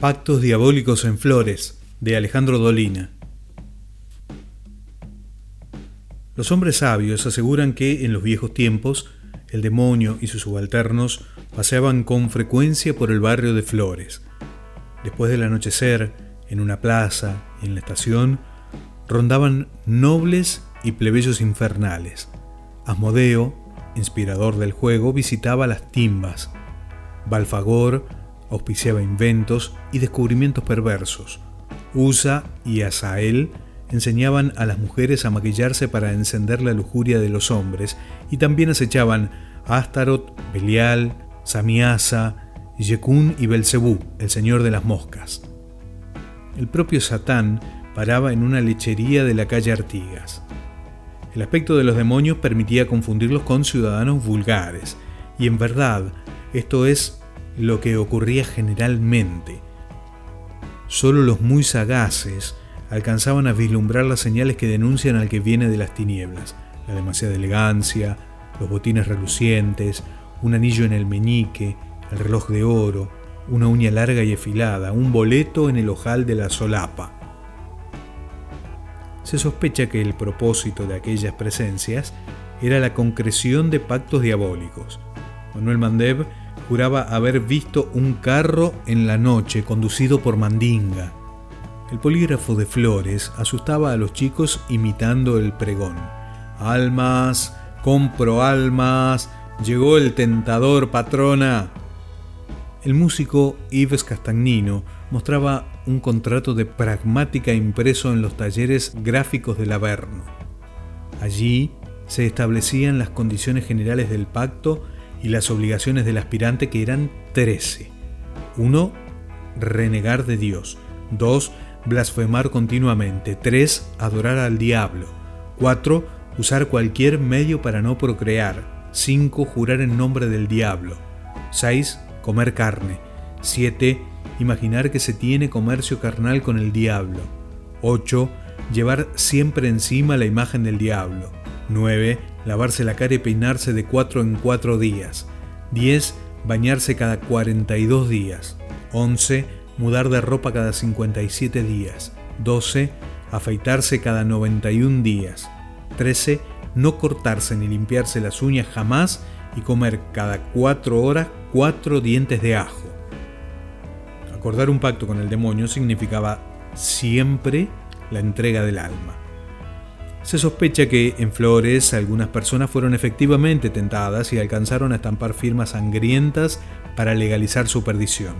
Pactos diabólicos en flores, de Alejandro Dolina. Los hombres sabios aseguran que en los viejos tiempos el demonio y sus subalternos paseaban con frecuencia por el barrio de Flores. Después del anochecer, en una plaza y en la estación, rondaban nobles y plebeyos infernales. Asmodeo, inspirador del juego, visitaba las timbas. Balfagor auspiciaba inventos y descubrimientos perversos. Usa y Asael enseñaban a las mujeres a maquillarse para encender la lujuria de los hombres y también acechaban a Astaroth, Belial, Samiasa, Yekun y Belcebú, el señor de las moscas. El propio Satán paraba en una lechería de la calle Artigas. El aspecto de los demonios permitía confundirlos con ciudadanos vulgares, y en verdad esto es lo que ocurría generalmente. Solo los muy sagaces alcanzaban a vislumbrar las señales que denuncian al que viene de las tinieblas, la demasiada elegancia, los botines relucientes, un anillo en el meñique, el reloj de oro, una uña larga y afilada, un boleto en el ojal de la solapa. Se sospecha que el propósito de aquellas presencias era la concreción de pactos diabólicos. Manuel Mandev juraba haber visto un carro en la noche conducido por Mandinga, el polígrafo de Flores asustaba a los chicos imitando el pregón. Almas, compro almas, llegó el tentador patrona. El músico Yves Castagnino mostraba un contrato de pragmática impreso en los talleres gráficos del Averno. Allí se establecían las condiciones generales del pacto y las obligaciones del aspirante que eran trece. 1. Renegar de Dios. 2 blasfemar continuamente. 3. Adorar al diablo. 4. Usar cualquier medio para no procrear. 5. Jurar en nombre del diablo. 6. Comer carne. 7. Imaginar que se tiene comercio carnal con el diablo. 8. Llevar siempre encima la imagen del diablo. 9. Lavarse la cara y peinarse de 4 en 4 días. 10. Bañarse cada 42 días. 11 mudar de ropa cada 57 días. 12. Afeitarse cada 91 días. 13. No cortarse ni limpiarse las uñas jamás y comer cada 4 horas 4 dientes de ajo. Acordar un pacto con el demonio significaba siempre la entrega del alma. Se sospecha que en Flores algunas personas fueron efectivamente tentadas y alcanzaron a estampar firmas sangrientas para legalizar su perdición.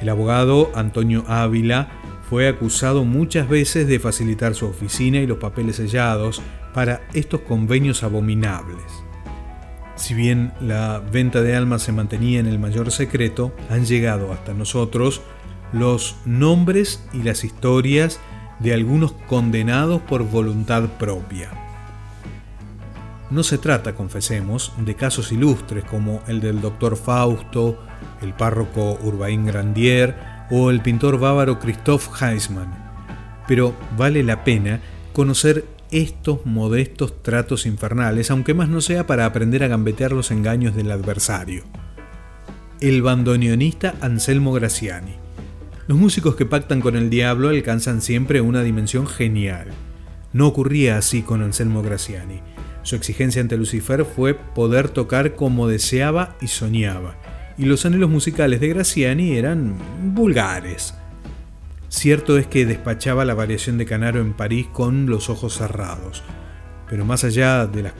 El abogado Antonio Ávila fue acusado muchas veces de facilitar su oficina y los papeles sellados para estos convenios abominables. Si bien la venta de almas se mantenía en el mayor secreto, han llegado hasta nosotros los nombres y las historias de algunos condenados por voluntad propia. No se trata, confesemos, de casos ilustres como el del doctor Fausto, el párroco Urbain Grandier o el pintor bávaro Christoph Heisman, pero vale la pena conocer estos modestos tratos infernales, aunque más no sea para aprender a gambetear los engaños del adversario. El bandoneonista Anselmo Graciani. Los músicos que pactan con el diablo alcanzan siempre una dimensión genial. No ocurría así con Anselmo Graciani. Su exigencia ante Lucifer fue poder tocar como deseaba y soñaba, y los anhelos musicales de Graciani eran vulgares. Cierto es que despachaba la variación de Canaro en París con los ojos cerrados, pero más allá de las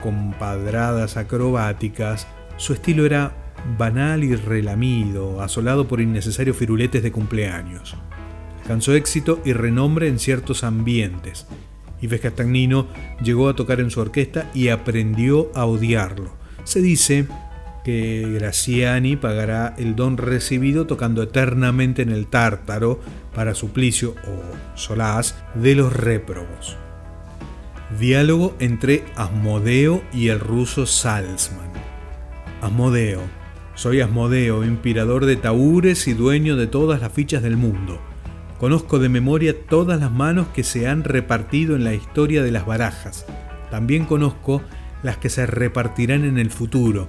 compadradas acrobáticas, su estilo era banal y relamido, asolado por innecesarios firuletes de cumpleaños. Alcanzó éxito y renombre en ciertos ambientes. Yves Castagnino llegó a tocar en su orquesta y aprendió a odiarlo. Se dice que Graciani pagará el don recibido tocando eternamente en el tártaro para suplicio o solaz de los réprobos. Diálogo entre Asmodeo y el ruso Salzman. Asmodeo. Soy Asmodeo, inspirador de taúres y dueño de todas las fichas del mundo. Conozco de memoria todas las manos que se han repartido en la historia de las barajas. También conozco las que se repartirán en el futuro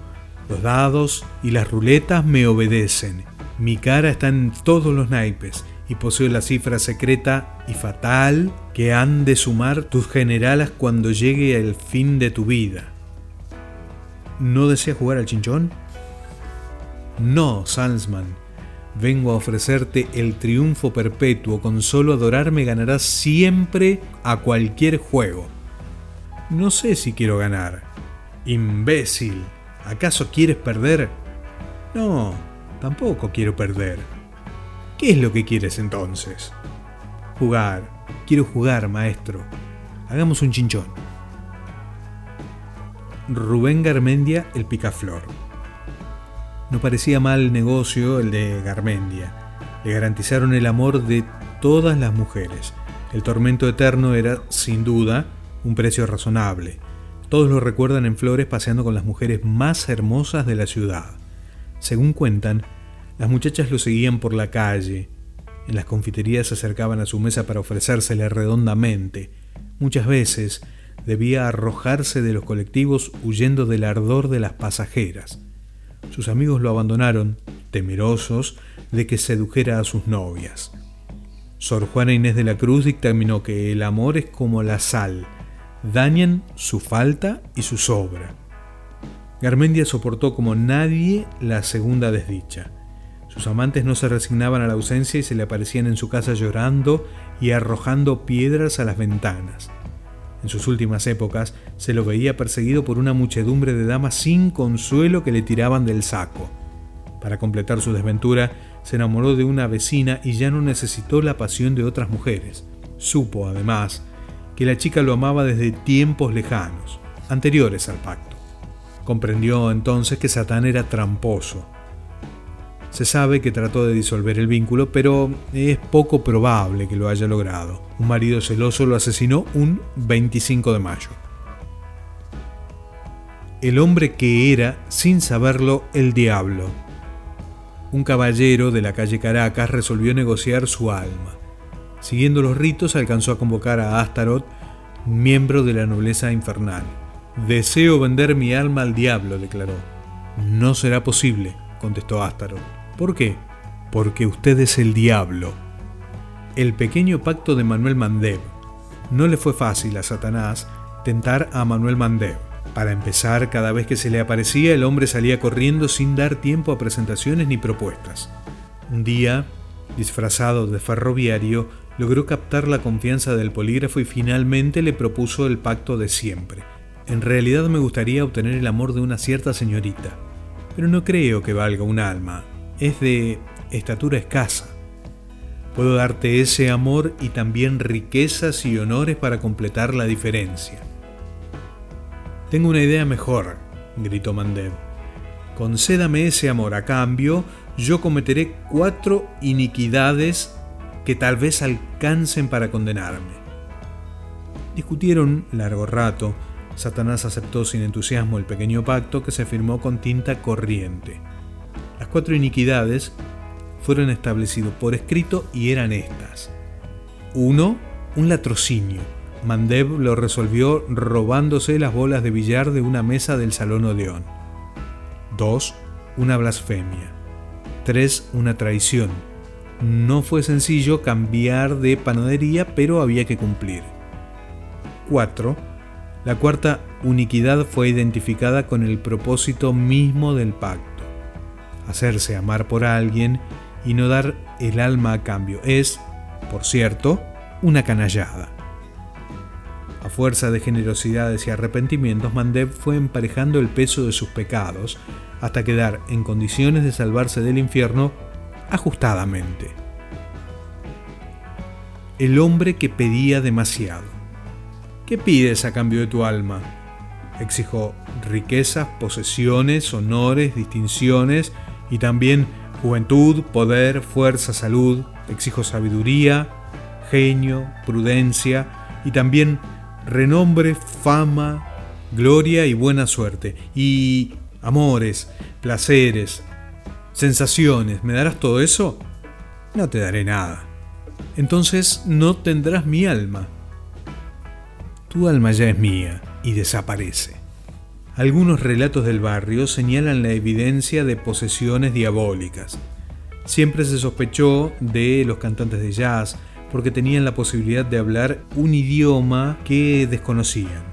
los dados y las ruletas me obedecen. Mi cara está en todos los naipes y poseo la cifra secreta y fatal que han de sumar tus generalas cuando llegue el fin de tu vida. ¿No deseas jugar al chinchón? No, Salzman. Vengo a ofrecerte el triunfo perpetuo. Con solo adorarme ganarás siempre a cualquier juego. No sé si quiero ganar. Imbécil. ¿Acaso quieres perder? No, tampoco quiero perder. ¿Qué es lo que quieres entonces? Jugar. Quiero jugar, maestro. Hagamos un chinchón. Rubén Garmendia, el picaflor. No parecía mal negocio el de Garmendia. Le garantizaron el amor de todas las mujeres. El tormento eterno era, sin duda, un precio razonable. Todos lo recuerdan en Flores paseando con las mujeres más hermosas de la ciudad. Según cuentan, las muchachas lo seguían por la calle. En las confiterías se acercaban a su mesa para ofrecérsele redondamente. Muchas veces debía arrojarse de los colectivos huyendo del ardor de las pasajeras. Sus amigos lo abandonaron, temerosos de que sedujera a sus novias. Sor Juana Inés de la Cruz dictaminó que el amor es como la sal, dañan su falta y su sobra. Garmendia soportó como nadie la segunda desdicha. Sus amantes no se resignaban a la ausencia y se le aparecían en su casa llorando y arrojando piedras a las ventanas. En sus últimas épocas se lo veía perseguido por una muchedumbre de damas sin consuelo que le tiraban del saco. Para completar su desventura, se enamoró de una vecina y ya no necesitó la pasión de otras mujeres. Supo, además, que la chica lo amaba desde tiempos lejanos, anteriores al pacto. Comprendió entonces que Satán era tramposo, se sabe que trató de disolver el vínculo, pero es poco probable que lo haya logrado. Un marido celoso lo asesinó un 25 de mayo. El hombre que era, sin saberlo, el diablo. Un caballero de la calle Caracas resolvió negociar su alma. Siguiendo los ritos, alcanzó a convocar a Astaroth, miembro de la nobleza infernal. Deseo vender mi alma al diablo, declaró. No será posible, contestó Astaroth. ¿Por qué? Porque usted es el diablo. El pequeño pacto de Manuel Mandev. No le fue fácil a Satanás tentar a Manuel Mandev. Para empezar, cada vez que se le aparecía, el hombre salía corriendo sin dar tiempo a presentaciones ni propuestas. Un día, disfrazado de ferroviario, logró captar la confianza del polígrafo y finalmente le propuso el pacto de siempre. En realidad me gustaría obtener el amor de una cierta señorita, pero no creo que valga un alma, es de estatura escasa. Puedo darte ese amor y también riquezas y honores para completar la diferencia. Tengo una idea mejor, gritó Mandev. Concédame ese amor a cambio, yo cometeré cuatro iniquidades que tal vez alcancen para condenarme. Discutieron largo rato. Satanás aceptó sin entusiasmo el pequeño pacto que se firmó con tinta corriente. Cuatro iniquidades fueron establecidas por escrito y eran estas. 1. Un latrocinio. Mandev lo resolvió robándose las bolas de billar de una mesa del Salón Odeón. 2. Una blasfemia. 3. Una traición. No fue sencillo cambiar de panadería, pero había que cumplir. 4. La cuarta uniquidad fue identificada con el propósito mismo del pacto hacerse amar por alguien y no dar el alma a cambio. Es, por cierto, una canallada. A fuerza de generosidades y arrepentimientos, Mandev fue emparejando el peso de sus pecados hasta quedar en condiciones de salvarse del infierno ajustadamente. El hombre que pedía demasiado. ¿Qué pides a cambio de tu alma? Exijo riquezas, posesiones, honores, distinciones y también juventud, poder, fuerza, salud, exijo sabiduría, genio, prudencia y también renombre, fama, gloria y buena suerte. Y amores, placeres, sensaciones, ¿me darás todo eso? No te daré nada. Entonces no tendrás mi alma. Tu alma ya es mía y desaparece. Algunos relatos del barrio señalan la evidencia de posesiones diabólicas. Siempre se sospechó de los cantantes de jazz porque tenían la posibilidad de hablar un idioma que desconocían.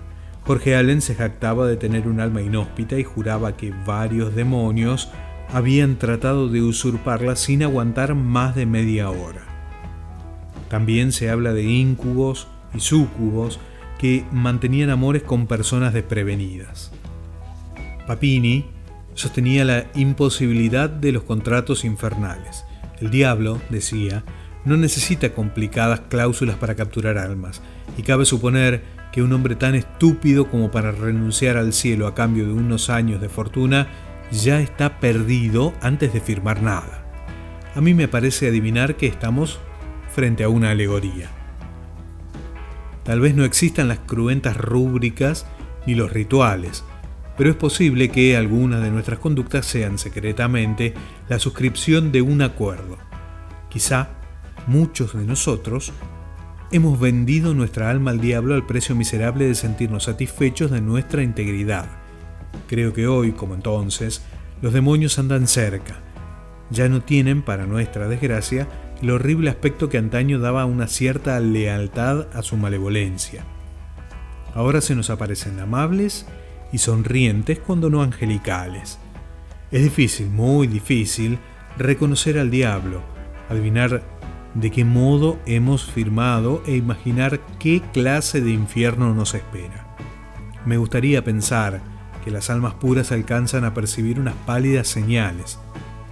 Jorge Allen se jactaba de tener un alma inhóspita y juraba que varios demonios habían tratado de usurparla sin aguantar más de media hora. También se habla de íncubos y súcubos que mantenían amores con personas desprevenidas. Papini sostenía la imposibilidad de los contratos infernales. El diablo, decía, no necesita complicadas cláusulas para capturar almas, y cabe suponer que un hombre tan estúpido como para renunciar al cielo a cambio de unos años de fortuna ya está perdido antes de firmar nada. A mí me parece adivinar que estamos frente a una alegoría. Tal vez no existan las cruentas rúbricas ni los rituales, pero es posible que algunas de nuestras conductas sean secretamente la suscripción de un acuerdo. Quizá muchos de nosotros hemos vendido nuestra alma al diablo al precio miserable de sentirnos satisfechos de nuestra integridad. Creo que hoy, como entonces, los demonios andan cerca. Ya no tienen, para nuestra desgracia, el horrible aspecto que antaño daba una cierta lealtad a su malevolencia. Ahora se nos aparecen amables y sonrientes cuando no angelicales. Es difícil, muy difícil, reconocer al diablo, adivinar de qué modo hemos firmado e imaginar qué clase de infierno nos espera. Me gustaría pensar que las almas puras alcanzan a percibir unas pálidas señales,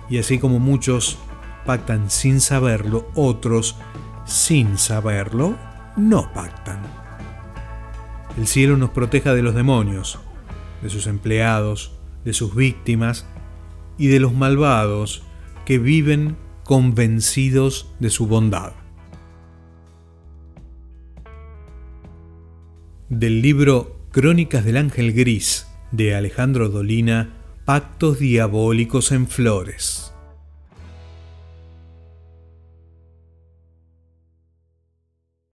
y así como muchos pactan sin saberlo, otros, sin saberlo, no pactan. El cielo nos proteja de los demonios, de sus empleados, de sus víctimas y de los malvados que viven convencidos de su bondad. Del libro Crónicas del Ángel Gris de Alejandro Dolina, Pactos Diabólicos en Flores.